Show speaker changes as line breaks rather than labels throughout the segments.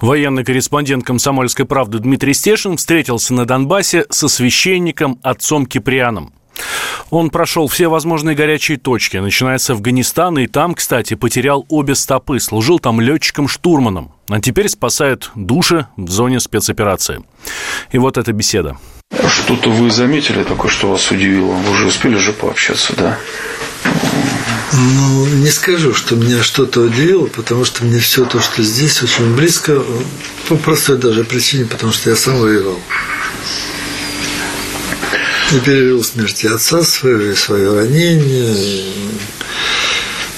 Военный корреспондент «Комсомольской правды» Дмитрий Стешин встретился на Донбассе со священником отцом Киприаном. Он прошел все возможные горячие точки, начиная с Афганистана, и там, кстати, потерял обе стопы, служил там летчиком-штурманом, а теперь спасает души в зоне спецоперации. И вот эта беседа.
Что-то вы заметили такое, что вас удивило? Вы уже успели же пообщаться, да?
Ну, не скажу, что меня что-то удивило, потому что мне все то, что здесь, очень близко, по простой даже причине, потому что я сам воевал. Я пережил смерти отца своего и свое ранение, и,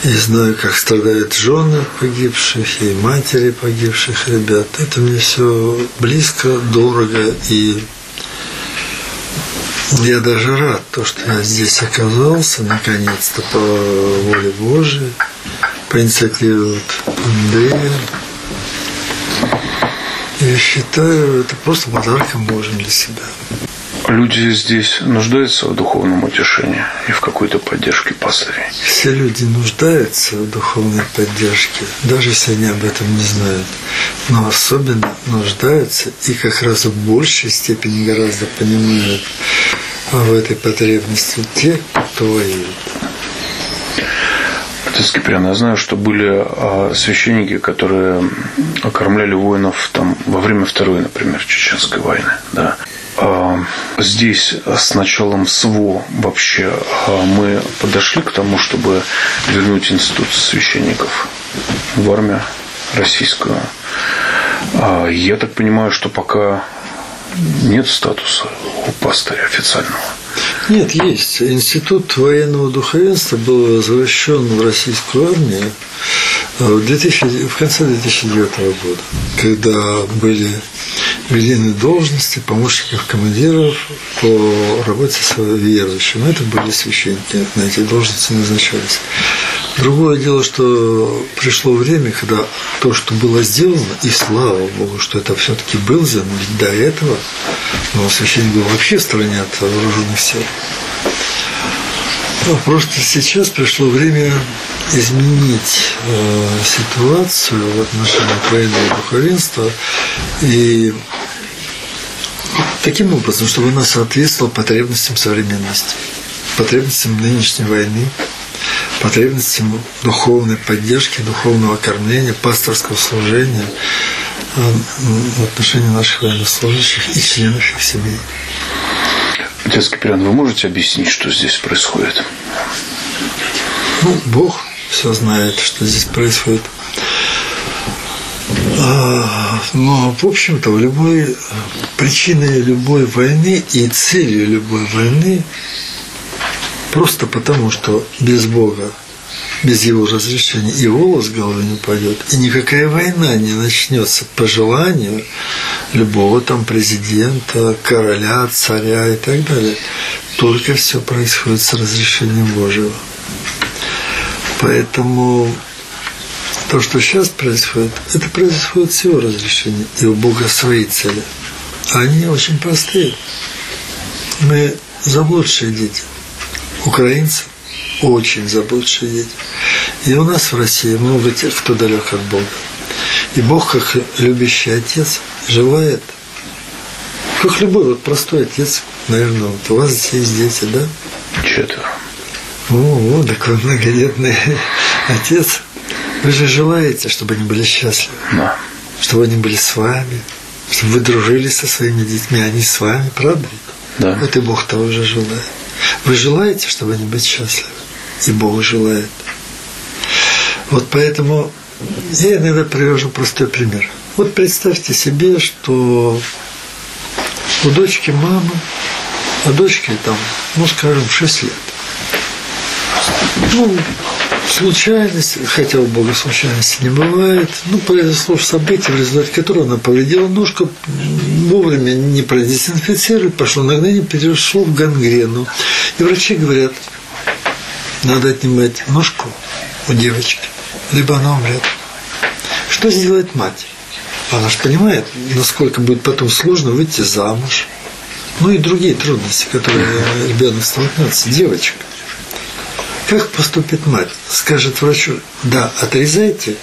и знаю, как страдают жены погибших и матери погибших ребят. Это мне все близко, дорого и я даже рад, то, что я здесь оказался, наконец-то, по воле Божией, по инициативе вот Андрея. Я считаю, это просто подарком Божьим для себя.
Люди здесь нуждаются в духовном утешении и в какой-то поддержке пастырей?
Все люди нуждаются в духовной поддержке, даже если они об этом не знают. Но особенно нуждаются и как раз в большей степени гораздо понимают в этой потребности те, кто воюет.
Отец Киприан, я знаю, что были а, священники, которые окормляли воинов там, во время Второй, например, Чеченской войны. Да. А, здесь с началом СВО вообще а, мы подошли к тому, чтобы вернуть институт священников в армию российскую. Я так понимаю, что пока нет статуса у пастыря официального.
Нет, есть. Институт военного духовенства был возвращен в российскую армию в, 2000, в конце 2009 года, когда были введены должности помощников командиров по работе с верующим. Это были священники, на эти должности назначались. Другое дело, что пришло время, когда то, что было сделано, и слава Богу, что это все-таки было сделано, ведь до этого но священник был вообще в стороне от вооруженных сил. Но просто сейчас пришло время изменить э, ситуацию в отношении военного духовенства и таким образом, чтобы она соответствовала потребностям современности, потребностям нынешней войны, потребностям духовной поддержки, духовного кормления, пасторского служения э, в отношении наших военнослужащих и членов их семей.
Отец Киприан, вы можете объяснить, что здесь происходит?
Ну, Бог все знает, что здесь происходит. А, но, в общем-то, в любой причиной любой войны и целью любой войны Просто потому, что без Бога, без Его разрешения и волос с головы не упадет, и никакая война не начнется по желанию любого там президента, короля, царя и так далее. Только все происходит с разрешением Божьего. Поэтому то, что сейчас происходит, это происходит с его разрешения, и у Бога свои цели. Они очень простые. Мы заблудшие дети украинцы очень заблудшие дети. И у нас в России много тех, кто далек от Бога. И Бог, как любящий отец, желает, как любой вот простой отец, наверное, вот у вас здесь дети, да?
Четверо.
О, о, такой многодетный отец. Вы же желаете, чтобы они были счастливы.
Да.
Чтобы они были с вами, чтобы вы дружили со своими детьми, они с вами, правда?
Да.
Вот и Бог того же желает. Вы желаете, чтобы они были счастливы? И Бог желает. Вот поэтому я иногда привожу простой пример. Вот представьте себе, что у дочки мама, а дочке там, ну, скажем, 6 лет. Ну, случайность, хотя у Бога случайности не бывает, ну, произошло событие, в результате которого она повредила ножку, вовремя не продезинфицировали, пошло нагнение, перешло в гангрену. И врачи говорят, надо отнимать ножку у девочки, либо она умрет. Что сделает мать? Она же понимает, насколько будет потом сложно выйти замуж. Ну и другие трудности, которые ребенок столкнется, девочка. Как поступит мать? Скажет врачу, да, отрезайте,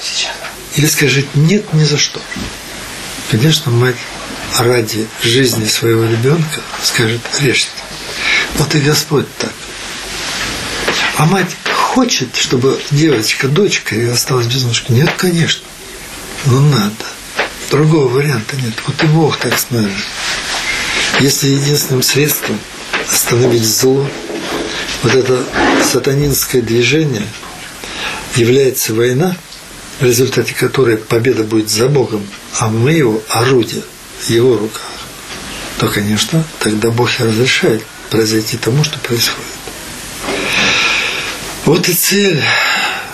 или скажет нет ни за что. Конечно, мать ради жизни своего ребенка скажет, режьте. Вот и Господь так. А мать хочет, чтобы девочка, дочка ее осталась без ножки? Нет, конечно. Но надо. Другого варианта нет. Вот и Бог так с нами. Если единственным средством остановить зло, вот это сатанинское движение является война, в результате которой победа будет за Богом, а мы его орудие в его руках, то, конечно, тогда Бог и разрешает произойти тому, что происходит. Вот и цель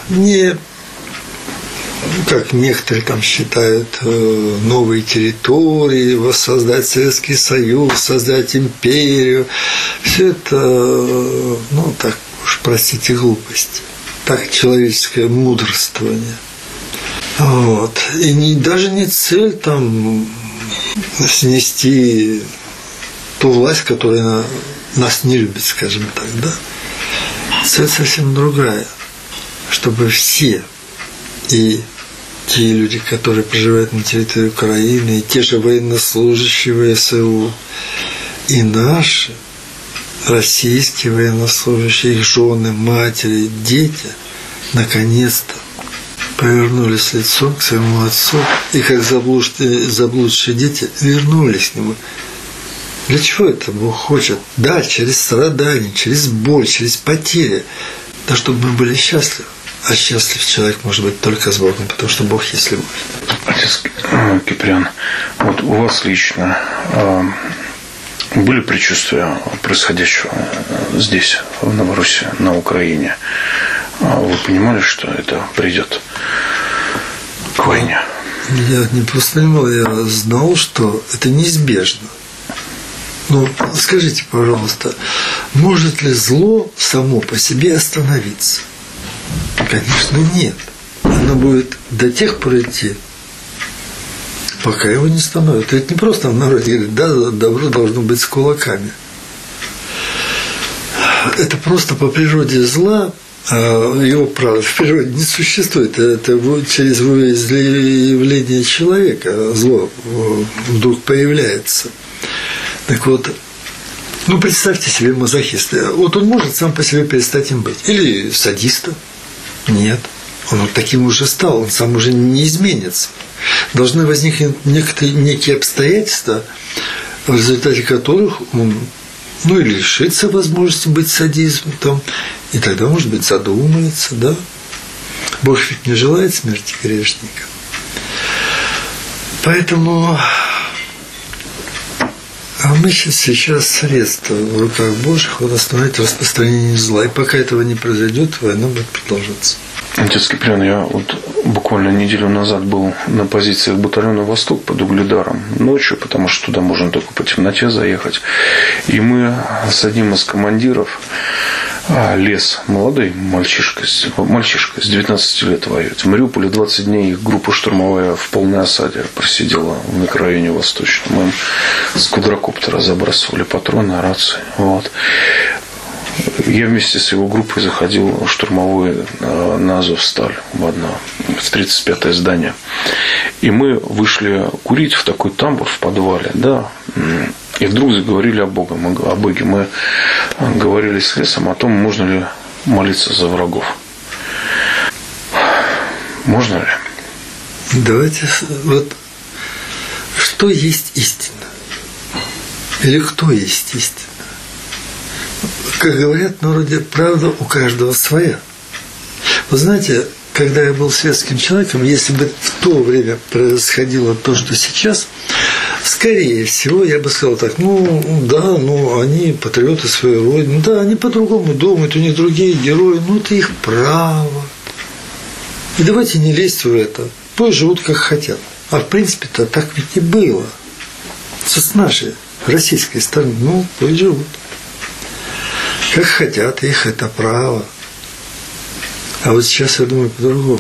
не как некоторые там считают, э, новые территории, воссоздать Советский Союз, создать империю. Все это, э, ну, так уж простите, глупость. Так человеческое мудрствование. Вот. И не, даже не цель там снести ту власть, которая нас не любит, скажем так, да? Цель совсем другая. Чтобы все и те люди, которые проживают на территории Украины, и те же военнослужащие ВСУ, и наши российские военнослужащие, их жены, матери, дети, наконец-то повернулись лицом к своему отцу, и как заблудшие, заблудшие дети вернулись к нему. Для чего это Бог хочет? Да, через страдания, через боль, через потери, да чтобы мы были счастливы. А счастлив человек может быть только с Богом, потому что Бог есть любовь.
Отец э, Киприан, вот у вас лично э, были предчувствия происходящего э, здесь, в Новороссии, на Украине? А вы понимали, что это придет к войне?
Я не просто понимал, я знал, что это неизбежно. Ну, скажите, пожалуйста, может ли зло само по себе остановиться? Конечно, нет. Оно будет до тех пор идти, пока его не становится. Это не просто в народе говорит, да, добро должно быть с кулаками. Это просто по природе зла, а его право в природе не существует. Это через выявление человека зло вдруг появляется. Так вот, ну, представьте себе мазохиста. Вот он может сам по себе перестать им быть. Или садиста. Нет. Он вот таким уже стал, он сам уже не изменится. Должны возникнуть некоторые, некие обстоятельства, в результате которых он ну, или лишится возможности быть садизмом, и тогда, может быть, задумается, да? Бог ведь не желает смерти грешника. Поэтому а мы сейчас средства в руках Божьих вот остановить распространение зла. И пока этого не произойдет, война будет продолжаться.
Отец Киприан, я вот буквально неделю назад был на позициях батальона «Восток» под Угледаром ночью, потому что туда можно только по темноте заехать. И мы с одним из командиров а, лес молодой мальчишка, мальчишка с 19 лет воюет. В Мариуполе 20 дней их группа штурмовая в полной осаде просидела в микрорайоне Восточном. Мы им с квадрокоптера забрасывали патроны, рации. Вот. Я вместе с его группой заходил в штурмовую э, на Азовсталь в одно, в 35-е здание. И мы вышли курить в такой тамбур в подвале, да, и вдруг заговорили о Боге. Мы, о Боге. Мы говорили с лесом о том, можно ли молиться за врагов. Можно ли?
Давайте вот что есть истина? Или кто есть истина? Как говорят в народе, правда у каждого своя. Вы знаете, когда я был светским человеком, если бы в то время происходило то, что сейчас, скорее всего, я бы сказал так, ну, да, ну, они патриоты своей родины, да, они по-другому думают, у них другие герои, ну, это их право. И давайте не лезть в это. Пусть живут как хотят. А в принципе-то так ведь и было. С нашей российской стороны, ну, пусть живут. Как хотят, их это право. А вот сейчас я думаю по-другому.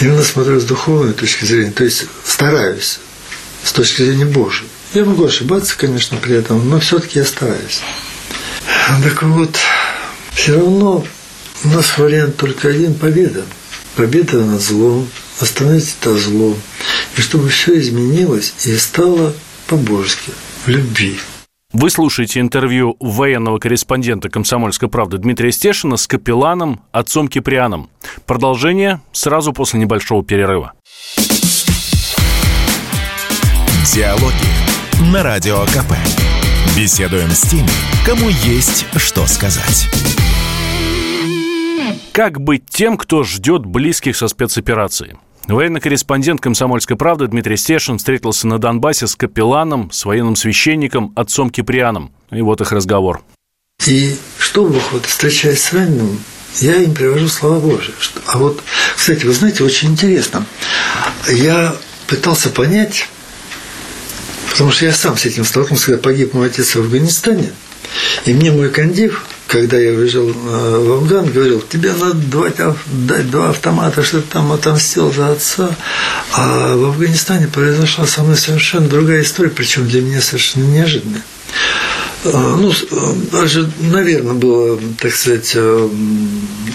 Именно смотрю с духовной точки зрения, то есть стараюсь с точки зрения Божьей. Я могу ошибаться, конечно, при этом, но все-таки я стараюсь. Так вот, все равно у нас вариант только один – победа. Победа над злом, остановить это зло. И чтобы все изменилось и стало по-божески, в любви.
Вы слушаете интервью военного корреспондента «Комсомольской правды» Дмитрия Стешина с капелланом, отцом Киприаном. Продолжение сразу после небольшого перерыва.
Диалоги на Радио КП. Беседуем с теми, кому есть что сказать.
Как быть тем, кто ждет близких со спецоперацией? Военный корреспондент «Комсомольской правды» Дмитрий Стешин встретился на Донбассе с капелланом, с военным священником, отцом Киприаном. И вот их разговор.
И что вот, встречаясь с раненым, я им привожу слова Божьи. А вот, кстати, вы знаете, очень интересно. Я пытался понять, потому что я сам с этим столкнулся, когда погиб мой отец в Афганистане, и мне мой кондив когда я уезжал э, в Афган, говорил, тебе надо дать, дать два автомата, что ты там отомстил за отца. А в Афганистане произошла со мной совершенно другая история, причем для меня совершенно неожиданная. Э, ну, э, даже, наверное, было, так сказать,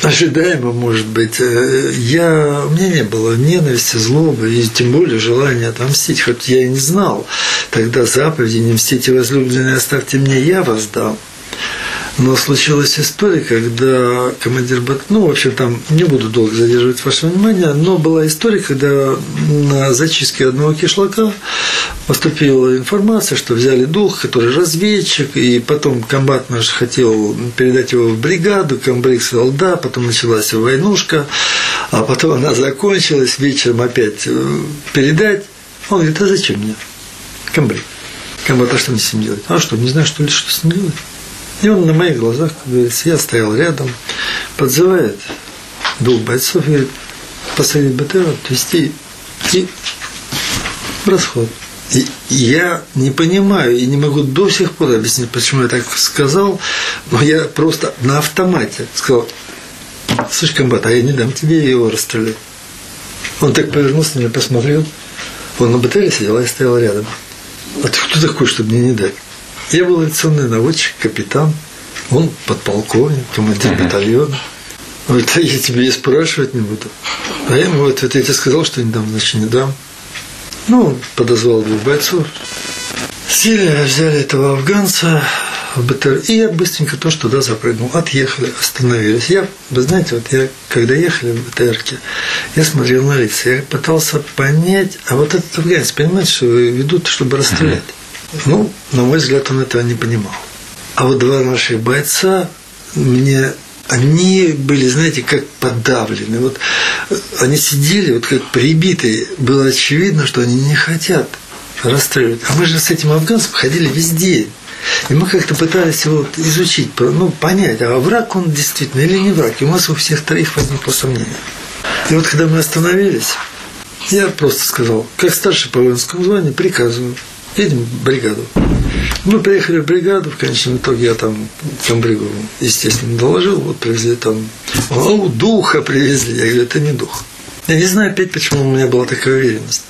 ожидаемо, может быть. Я, у меня не было ненависти, злобы и тем более желания отомстить, хоть я и не знал тогда заповеди «Не мстите возлюбленные, оставьте мне, я вас дам». Но случилась история, когда командир бат... ну, в общем, там не буду долго задерживать ваше внимание, но была история, когда на зачистке одного кишлака поступила информация, что взяли дух, который разведчик, и потом комбат наш хотел передать его в бригаду, комбриг сказал да, потом началась войнушка, а потом она закончилась, вечером опять э, передать. Он говорит, а зачем мне? Комбриг. Комбат, а что мне с ним делать? А что, не знаю, что ли, что с ним делать? И он на моих глазах, как говорится, я стоял рядом, подзывает двух бойцов говорит, посадить БТР, отвезти и расход. И я не понимаю и не могу до сих пор объяснить, почему я так сказал, но я просто на автомате сказал, слушай, комбат, а я не дам тебе его расстрелять. Он так повернулся на меня, посмотрел, он на БТРе сидел, а я стоял рядом. А ты кто такой, чтобы мне не дать? Я был авиационный наводчик, капитан. Он подполковник, командир батальона. Он говорит, а я тебе и спрашивать не буду. А я ему ответ, я тебе сказал, что не дам, значит, не дам. Ну, подозвал двух бойцов. Сели, взяли этого афганца в БТР, и я быстренько тоже туда запрыгнул. Отъехали, остановились. Я, вы знаете, вот я, когда ехали в БТРке, я смотрел на лица, я пытался понять, а вот этот афганец, понимаете, что ведут, чтобы расстрелять. Ну, на мой взгляд, он этого не понимал. А вот два наших бойца мне они были, знаете, как подавлены. Вот они сидели, вот как прибитые. Было очевидно, что они не хотят расстреливать. А мы же с этим афганцем ходили везде. И мы как-то пытались его изучить, ну, понять, а враг он действительно или не враг. И у нас у всех троих возникло сомнение. И вот когда мы остановились, я просто сказал, как старший по воинскому званию, приказываю едем в бригаду. Мы приехали в бригаду, в конечном итоге я там комбригу, естественно, доложил, вот привезли там, о, духа привезли. Я говорю, это не дух. Я не знаю опять, почему у меня была такая уверенность.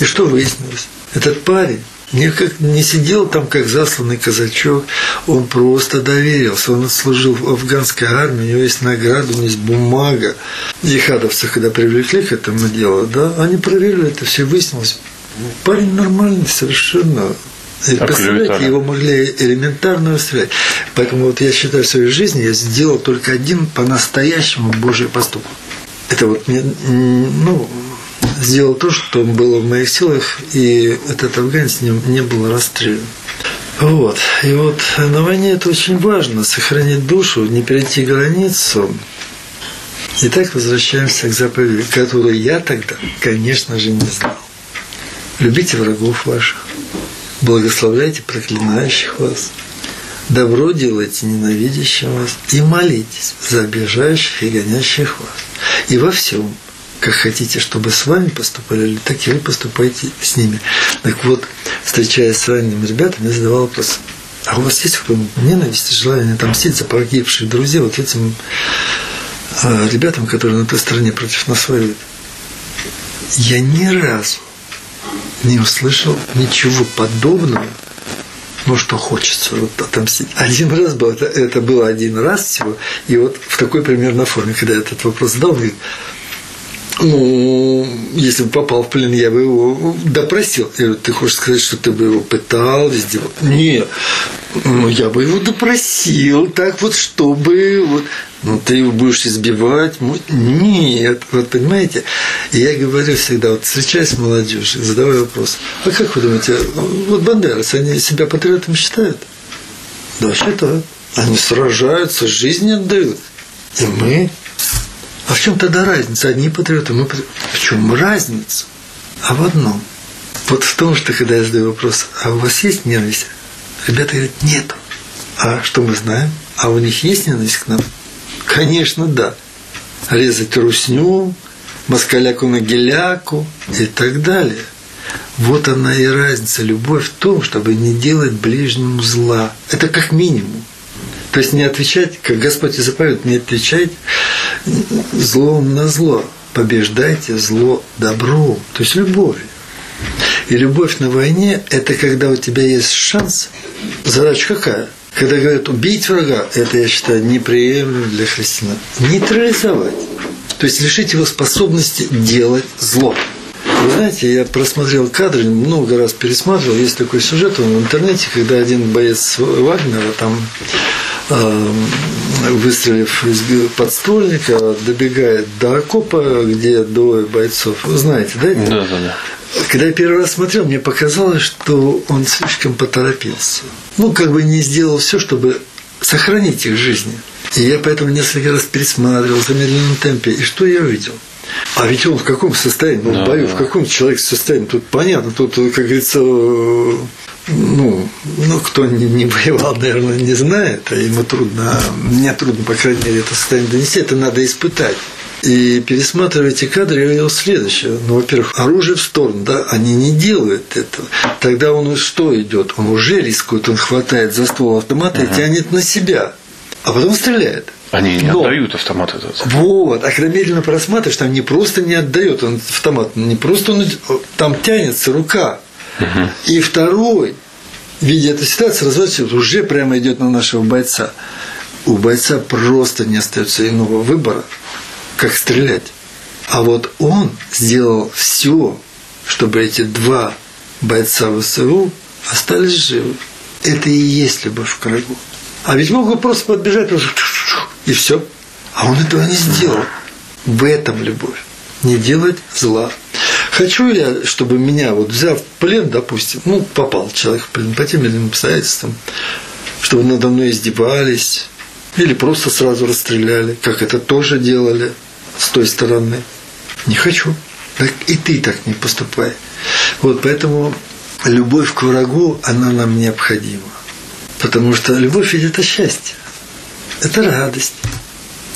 И что выяснилось? Этот парень никак не сидел там, как засланный казачок, он просто доверился. Он служил в афганской армии, у него есть награда, у него есть бумага. Ехадовцы, когда привлекли к этому делу, да, они проверили это, все выяснилось. Парень нормальный совершенно. И представляете, его могли элементарно расстрелять. Поэтому вот я считаю, в своей жизни я сделал только один по-настоящему Божий поступок. Это вот мне, ну, сделал то, что было в моих силах, и этот афганец не, не был расстрелян. Вот. И вот на войне это очень важно, сохранить душу, не перейти границу. И так возвращаемся к заповеди, которую я тогда, конечно же, не знал. Любите врагов ваших, благословляйте проклинающих вас, Добро делайте ненавидящим вас и молитесь за обижающих и гонящих вас. И во всем, как хотите, чтобы с вами поступали, так и вы поступайте с ними. Так вот, встречаясь с ранними ребятами, я задавал вопрос, а у вас есть какая-нибудь ненависть, желание отомстить за погибших друзей вот этим э, ребятам, которые на той стороне против нас воюют? Я ни разу не услышал ничего подобного ну что хочется вот отомстить. Один раз был, это, это было один раз всего, и вот в такой примерно форме, когда я этот вопрос задал, говорит, ну, если бы попал в плен, я бы его допросил. Я говорю, ты хочешь сказать, что ты бы его пытал, везде? Нет, ну, я бы его допросил, так вот, чтобы вот, ну, ты его будешь избивать? Нет, вот понимаете? И я говорю всегда, вот встречаясь с молодежью, задавай вопрос, а как вы думаете, вот бандерасы, они себя патриотами считают? Да, считают. Они сражаются, жизнь отдают. И мы а в чем тогда разница? Одни патриоты, мы патриоты. В чем разница? А в одном. Вот в том, что когда я задаю вопрос, а у вас есть ненависть? Ребята говорят, нет. А что мы знаем? А у них есть ненависть к нам? Конечно, да. Резать русню, москаляку на геляку и так далее. Вот она и разница. Любовь в том, чтобы не делать ближнему зла. Это как минимум. То есть не отвечать, как Господь и заповедует, не отвечать злом на зло. Побеждайте зло добром, то есть любовью. И любовь на войне – это когда у тебя есть шанс. Задача какая? Когда говорят убить врага, это, я считаю, неприемлемо для христиан. Нейтрализовать. То есть лишить его способности делать зло. Вы знаете, я просмотрел кадры, много раз пересматривал. Есть такой сюжет в интернете, когда один боец Вагнера там выстрелив из подствольника, добегает до окопа, где двое бойцов. Вы знаете, да?
Да, да, да.
Когда я первый раз смотрел, мне показалось, что он слишком поторопился. Ну, как бы не сделал все, чтобы сохранить их жизни. И я поэтому несколько раз пересматривал в замедленном темпе. И что я увидел? А ведь он в каком состоянии? Ну, да, в бою, да. в каком человек состоянии? Тут понятно, тут, как говорится, ну, ну, кто не, не воевал, наверное, не знает, а ему трудно, а мне трудно, по крайней мере, это состояние донести, это надо испытать. И пересматривая эти кадры, я видел следующее. Ну, во-первых, оружие в сторону, да, они не делают этого. Тогда он что идет? Он уже рискует, он хватает за ствол автомата угу. и тянет на себя, а потом стреляет.
Они не Но, отдают автомат этот.
Вот, а когда медленно просматриваешь, там не просто не отдает он автомат, не просто он, там тянется рука, и второй, видя эту ситуацию, разворачивается, уже прямо идет на нашего бойца. У бойца просто не остается иного выбора, как стрелять. А вот он сделал все, чтобы эти два бойца ВСУ остались живы. Это и есть любовь к врагу. А ведь мог бы просто подбежать и все. А он этого не сделал. В этом любовь. Не делать зла. Хочу я, чтобы меня, вот взяв плен, допустим, ну, попал человек в плен по тем или иным обстоятельствам, чтобы надо мной издевались, или просто сразу расстреляли, как это тоже делали с той стороны. Не хочу. Так и ты так не поступай. Вот поэтому любовь к врагу, она нам необходима. Потому что любовь ведь это счастье. Это радость.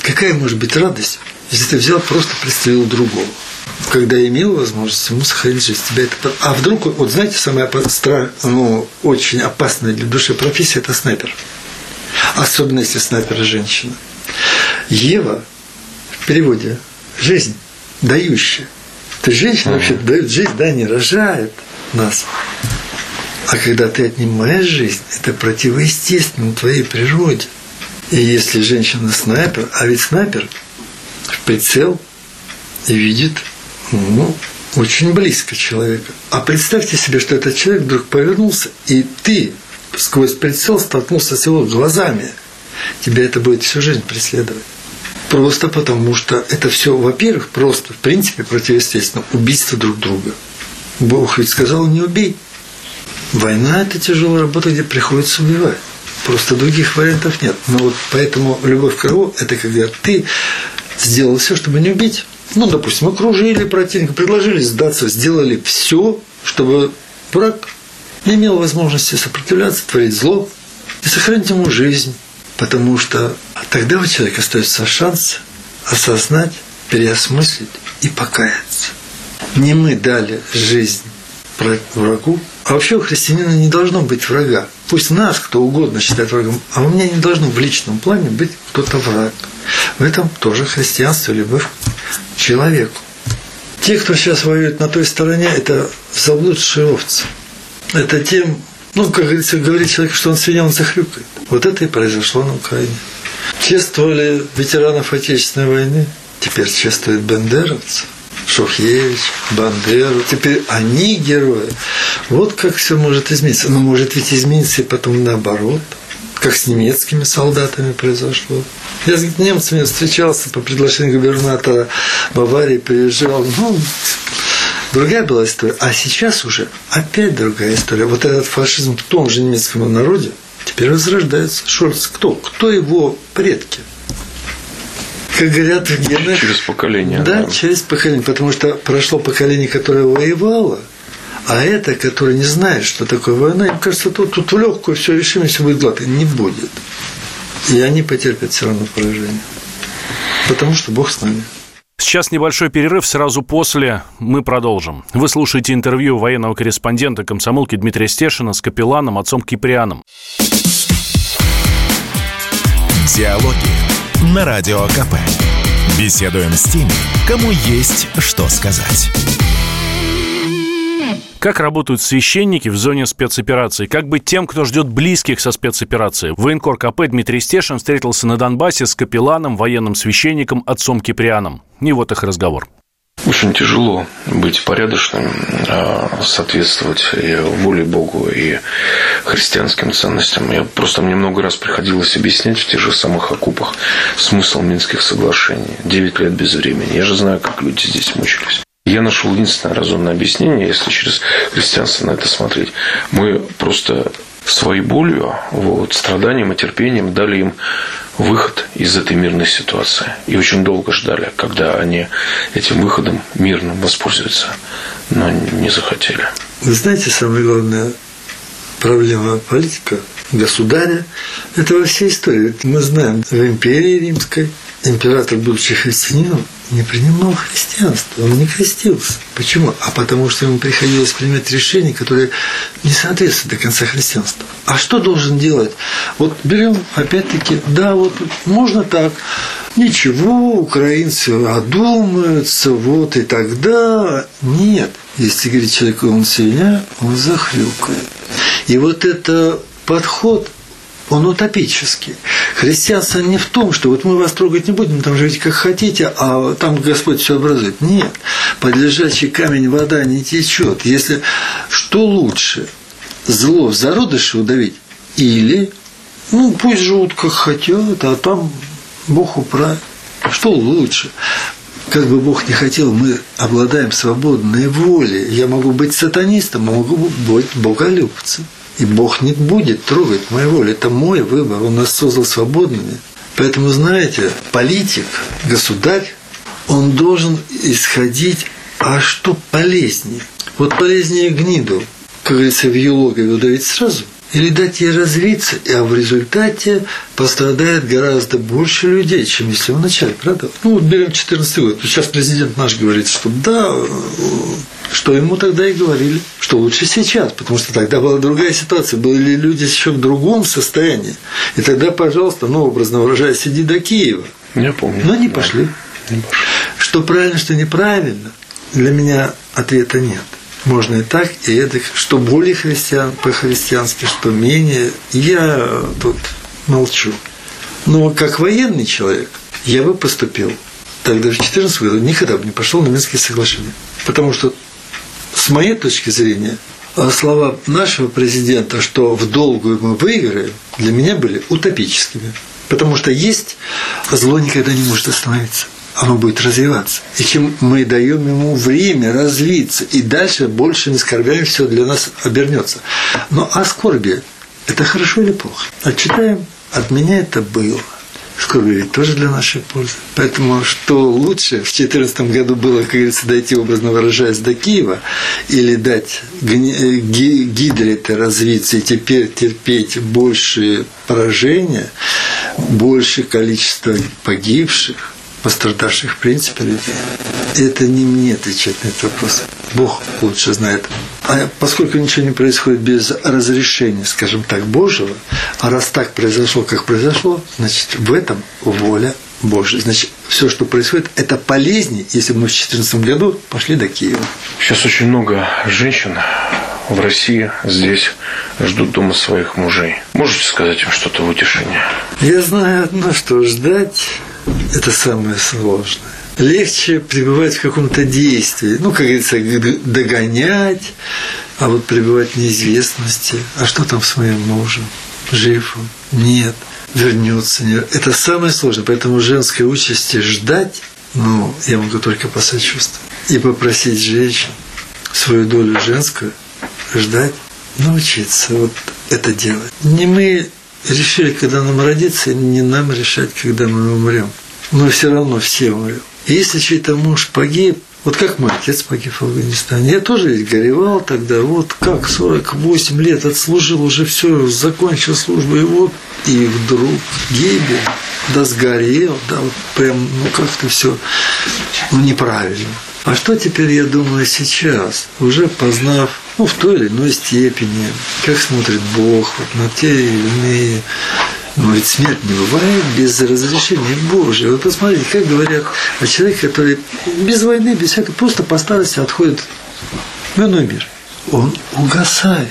Какая может быть радость, если ты взял, просто представил другого? Когда имел возможность ему сохранить жизнь. Тебя это... А вдруг, вот знаете, самая страх, ну, очень опасная для души профессия – это снайпер. Особенно, если снайпер – женщина. Ева в переводе «жизнь дающая». То есть женщина вообще дает жизнь, да, не рожает нас. А когда ты отнимаешь жизнь, это противоестественно твоей природе. И если женщина снайпер, а ведь снайпер в прицел и видит ну, очень близко человека. А представьте себе, что этот человек вдруг повернулся, и ты сквозь прицел столкнулся с его глазами. Тебя это будет всю жизнь преследовать. Просто потому, что это все, во-первых, просто, в принципе, противоестественно. Убийство друг друга. Бог ведь сказал, не убей. Война – это тяжелая работа, где приходится убивать. Просто других вариантов нет. Но вот поэтому любовь к врагу – это когда ты сделал все, чтобы не убить. Ну, допустим, окружили противника, предложили сдаться, сделали все, чтобы враг не имел возможности сопротивляться, творить зло. и сохранить ему жизнь, потому что тогда у человека остается шанс осознать, переосмыслить и покаяться. Не мы дали жизнь врагу, а вообще у христианина не должно быть врага. Пусть нас кто угодно считает врагом, а у меня не должно в личном плане быть кто-то враг. В этом тоже христианство, любовь к человеку. Те, кто сейчас воюет на той стороне, это заблудшие овцы. Это тем, ну, как говорится, говорит человек, что он свинья, он захрюкает. Вот это и произошло на Украине. Чествовали ветеранов Отечественной войны, теперь чествуют бендеровцев. Шухевич, Бандеру. Теперь они герои. Вот как все может измениться. Но может ведь измениться и потом наоборот как с немецкими солдатами произошло. Я с немцами встречался по предложению губернатора Баварии, приезжал. Ну, другая была история. А сейчас уже опять другая история. Вот этот фашизм в том же немецком народе теперь возрождается. Шольц кто? Кто его предки? как говорят в генах.
Через поколение.
Да, да, через поколение. Потому что прошло поколение, которое воевало, а это, которое не знает, что такое война, им кажется, тут, тут в легкую все решим, все будет гладко. Не будет. И они потерпят все равно поражение. Потому что Бог с нами.
Сейчас небольшой перерыв, сразу после мы продолжим. Вы слушаете интервью военного корреспондента комсомолки Дмитрия Стешина с капелланом отцом Киприаном.
Диалоги на Радио КП. Беседуем с теми, кому есть что сказать.
Как работают священники в зоне спецоперации? Как быть тем, кто ждет близких со спецоперацией? Военкор КП Дмитрий Стешин встретился на Донбассе с капелланом, военным священником, отцом Киприаном. И вот их разговор.
Очень тяжело быть порядочным, а, соответствовать воле Богу, и христианским ценностям. Я просто мне много раз приходилось объяснять в тех же самых окупах смысл Минских соглашений. Девять лет без времени. Я же знаю, как люди здесь мучились. Я нашел единственное разумное объяснение, если через христианство на это смотреть. Мы просто своей болью, вот, страданием и терпением дали им выход из этой мирной ситуации. И очень долго ждали, когда они этим выходом мирным воспользуются, но не захотели.
Вы знаете, самая главная проблема политика, государя, это во всей истории. Мы знаем, в империи римской император, будучи христианином, не принимал христианство, он не крестился. Почему? А потому что ему приходилось принимать решения, которые не соответствуют до конца христианства. А что должен делать? Вот берем, опять-таки, да, вот можно так, ничего, украинцы одумаются, вот и тогда. Нет. Если говорить человеку, он свинья, он захрюкает. И вот это подход он утопический. Христианство не в том, что вот мы вас трогать не будем, там живите как хотите, а там Господь все образует. Нет, под лежачий камень вода не течет. Если что лучше, зло в зародыше удавить или, ну, пусть живут как хотят, а там Бог управит. Что лучше? Как бы Бог не хотел, мы обладаем свободной волей. Я могу быть сатанистом, а могу быть боголюбцем. И Бог не будет трогать мою волю. Это мой выбор. Он нас создал свободными. Поэтому, знаете, политик, государь, он должен исходить, а что полезнее? Вот полезнее гниду, как говорится, в ее логове удавить сразу, или дать ей развиться, а в результате пострадает гораздо больше людей, чем если в начале, правда? Ну, вот берем 14 год. Сейчас президент наш говорит, что да, что ему тогда и говорили, что лучше сейчас, потому что тогда была другая ситуация, были люди еще в другом состоянии. И тогда, пожалуйста, ну, образно выражаясь, сиди до Киева.
Я помню.
Но не пошли. Не пошли. Что правильно, что неправильно, для меня ответа нет. Можно и так, и это, что более христиан, по-христиански, что менее. Я тут молчу. Но как военный человек я бы поступил тогда в 14 году никогда бы не пошел на Минские соглашения. Потому что с моей точки зрения, слова нашего президента, что в долгую мы выиграем, для меня были утопическими. Потому что есть, зло никогда не может остановиться оно будет развиваться. И чем мы даем ему время развиться, и дальше больше не скорбяем, все для нас обернется. Но а скорби – это хорошо или плохо? Отчитаем, от меня это было. Скорби ведь тоже для нашей пользы. Поэтому что лучше в 2014 году было, как говорится, дойти, образно выражаясь, до Киева, или дать э, гидре это развиться и теперь терпеть большие поражения, большее количество погибших, пострадавших в принципе людей. Это не мне отвечать на этот вопрос. Бог лучше знает. А поскольку ничего не происходит без разрешения, скажем так, Божьего, а раз так произошло, как произошло, значит, в этом воля Божья. Значит, все, что происходит, это полезнее, если бы мы в 2014 году пошли до Киева.
Сейчас очень много женщин в России здесь ждут дома своих мужей. Можете сказать им что-то в утешение?
Я знаю одно, что ждать – это самое сложное легче пребывать в каком-то действии. Ну, как говорится, догонять, а вот пребывать в неизвестности. А что там с моим мужем? Жив он? Нет. Вернется? Нет. Это самое сложное. Поэтому женской участи ждать, ну, я могу только посочувствовать. И попросить женщин свою долю женскую ждать, научиться вот это делать. Не мы решили, когда нам родиться, не нам решать, когда мы умрем. Но все равно все умрем. Если чей-то муж погиб, вот как мой отец погиб в Афганистане. Я тоже ведь горевал тогда, вот как, 48 лет отслужил, уже все, закончил службу, и вот, и вдруг гибель, да сгорел, да, вот прям, ну как-то все, ну неправильно. А что теперь я думаю сейчас, уже познав, ну, в той или иной степени, как смотрит Бог вот на те или иные но ведь смерть не бывает без разрешения Божьего. Вот посмотрите, как говорят о человеке, который без войны, без всякого, просто по старости отходит в иной мир. Он угасает.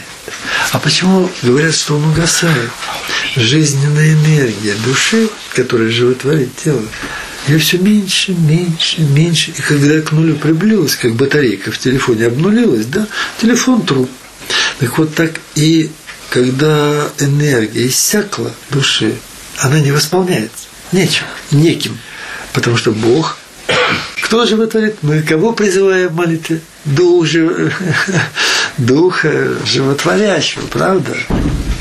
А почему говорят, что он угасает? Жизненная энергия души, которая животворит тело, ее все меньше, меньше, меньше. И когда к нулю приблизилась, как батарейка в телефоне обнулилась, да, телефон труп. Так вот так и когда энергия иссякла души, она не восполняется. Нечем, неким. Потому что Бог, кто животворит? Мы кого призываем в молитве? Дух, жив... Духа животворящего, правда?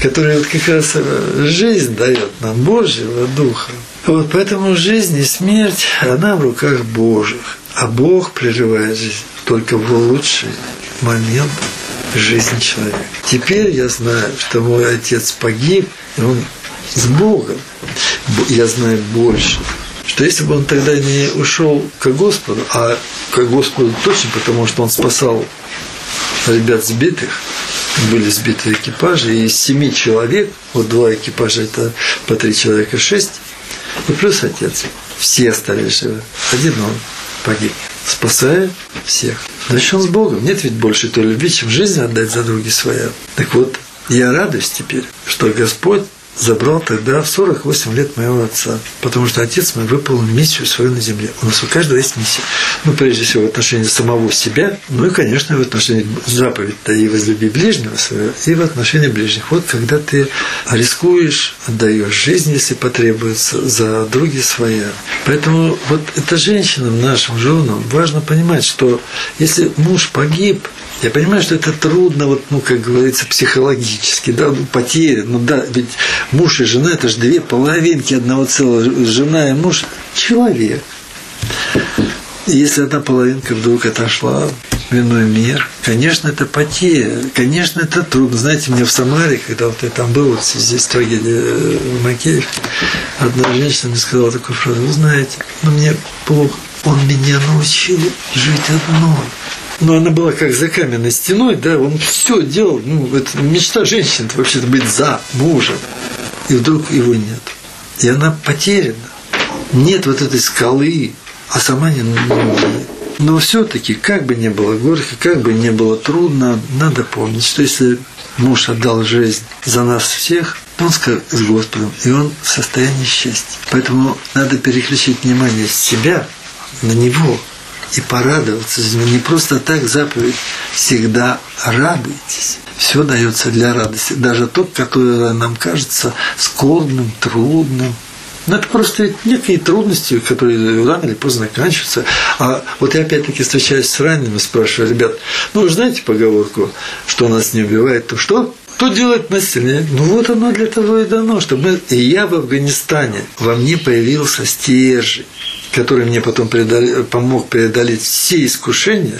Который вот как раз жизнь дает нам Божьего Духа. Вот поэтому жизнь и смерть, она в руках Божьих. А Бог прерывает жизнь только в лучший момент жизни человека. Теперь я знаю, что мой отец погиб, и он с Богом. Я знаю больше. Что если бы он тогда не ушел к Господу, а к Господу точно, потому что он спасал ребят сбитых, были сбиты экипажи, и из семи человек, вот два экипажа, это по три человека, шесть, и плюс отец. Все остались живы. Один он погиб, спасая всех. Значит, он с Богом. Нет ведь больше той любви, чем жизнь отдать за други своя. Так вот, я радуюсь теперь, что Господь забрал тогда в 48 лет моего отца, потому что отец мой выполнил миссию свою на земле. У нас у каждого есть миссия. Ну, прежде всего, в отношении самого себя, ну и, конечно, в отношении заповедь-то и возлюби ближнего своего, и в отношении ближних. Вот когда ты рискуешь, отдаешь жизнь, если потребуется, за други своя. Поэтому вот это женщинам, нашим женам, важно понимать, что если муж погиб, я понимаю, что это трудно, вот, ну, как говорится, психологически, да, ну, потеря, ну да, ведь муж и жена – это же две половинки одного целого, жена и муж – человек. И если одна половинка вдруг отошла в иной мир, конечно, это потеря, конечно, это трудно. Знаете, мне в Самаре, когда вот я там был, вот здесь трагедия э, в Макееве, одна женщина мне сказала такую фразу, вы знаете, ну мне плохо, он меня научил жить одной но она была как за каменной стеной, да, он все делал, ну, это мечта женщины вообще-то быть за мужем, и вдруг его нет. И она потеряна. Нет вот этой скалы, а сама не ну, Но все-таки, как бы ни было горько, как бы ни было трудно, надо помнить, что если муж отдал жизнь за нас всех, то он с Господом, и он в состоянии счастья. Поэтому надо переключить внимание с себя на него – и порадоваться. Не просто так заповедь всегда радуйтесь. Все дается для радости. Даже то, которое нам кажется скорбным, трудным. Но это просто некие трудности, которые рано или поздно заканчиваются. А вот я опять-таки встречаюсь с ранеными, спрашиваю, ребят, ну вы знаете поговорку, что нас не убивает, то что? Кто делает насилие? Ну вот оно для того и дано, чтобы И я в Афганистане, во мне появился стержень, который мне потом помог преодолеть все искушения,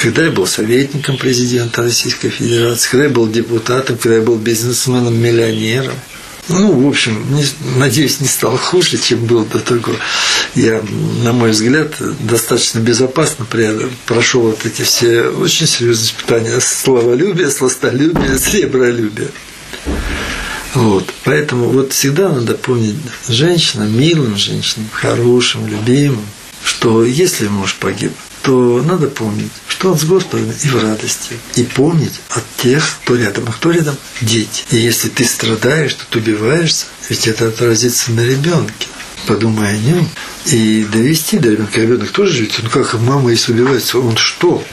когда я был советником президента Российской Федерации, когда я был депутатом, когда я был бизнесменом, миллионером – ну, в общем, не, надеюсь, не стал хуже, чем был до того. Я, на мой взгляд, достаточно безопасно прошел вот эти все очень серьезные испытания словолюбие, сластолюбие, сребролюбие. Вот. Поэтому вот всегда надо помнить женщинам, милым женщинам, хорошим, любимым, что если муж погиб, то надо помнить, что он с Господом и в радости. И помнить от тех, кто рядом. А кто рядом? Дети. И если ты страдаешь, то ты убиваешься, ведь это отразится на ребенке. Подумай о нем и довести до ребенка. Ребенок тоже живет. Ну как мама если убивается, он что?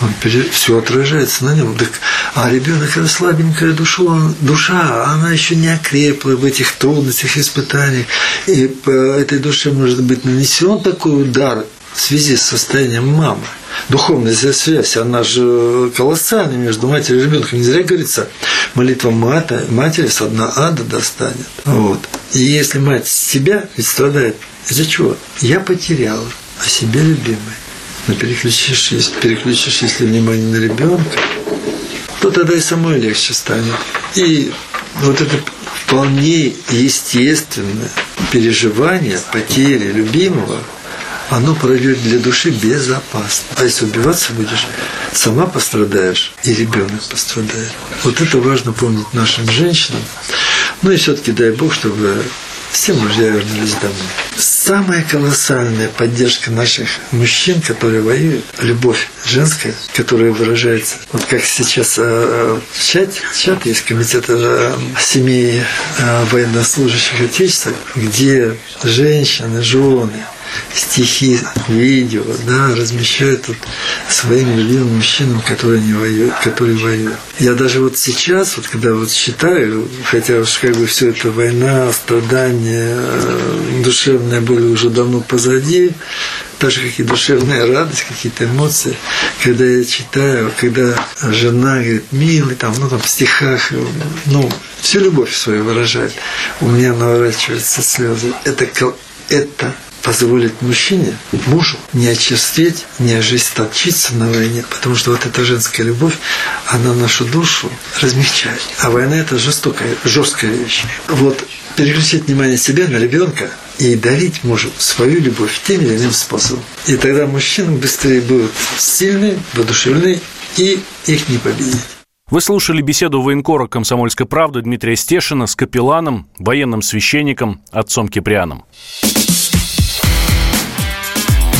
Он все отражается на нем. Так, а ребенок это слабенькая душа, душа, она еще не окрепла в этих трудностях, испытаниях. И по этой душе может быть нанесен такой удар в связи с состоянием мамы. Духовная связь, она же колоссальная между матерью и ребенком. Не зря говорится, молитва матери, матери с одна ада достанет. Вот. И если мать себя ведь страдает, из-за чего? Я потеряла, а себе любимой. Но переключишь, переключишь, если внимание на ребенка, то тогда и самой легче станет. И вот это вполне естественное переживание потери любимого – оно пройдет для души безопасно. А если убиваться будешь, сама пострадаешь, и ребенок пострадает. Вот это важно помнить нашим женщинам. Ну и все-таки дай Бог, чтобы все мужья вернулись домой. Самая колоссальная поддержка наших мужчин, которые воюют, любовь женская, которая выражается, вот как сейчас э, в чате, чат есть комитет э, семей э, военнослужащих Отечества, где женщины, жены, стихи, видео, да, размещают тут своим любимым мужчинам, которые не воюют, которые воюют. Я даже вот сейчас, вот когда вот считаю, хотя уж как бы все это война, страдания, э, душевная боль уже давно позади, даже какие душевная радость, какие-то эмоции, когда я читаю, когда жена говорит, милый, там, ну, там, в стихах, ну, всю любовь свою выражает, у меня наворачиваются слезы. Это, это позволит мужчине, мужу, не очерстветь, не ожесточиться на войне, потому что вот эта женская любовь, она нашу душу размягчает. А война – это жестокая, жесткая вещь. Вот переключить внимание себя на ребенка и дарить мужу свою любовь тем или иным способом. И тогда мужчины быстрее будут сильны, воодушевлены, и их не победить.
Вы слушали беседу военкора «Комсомольской правды» Дмитрия Стешина с капелланом, военным священником, отцом Киприаном.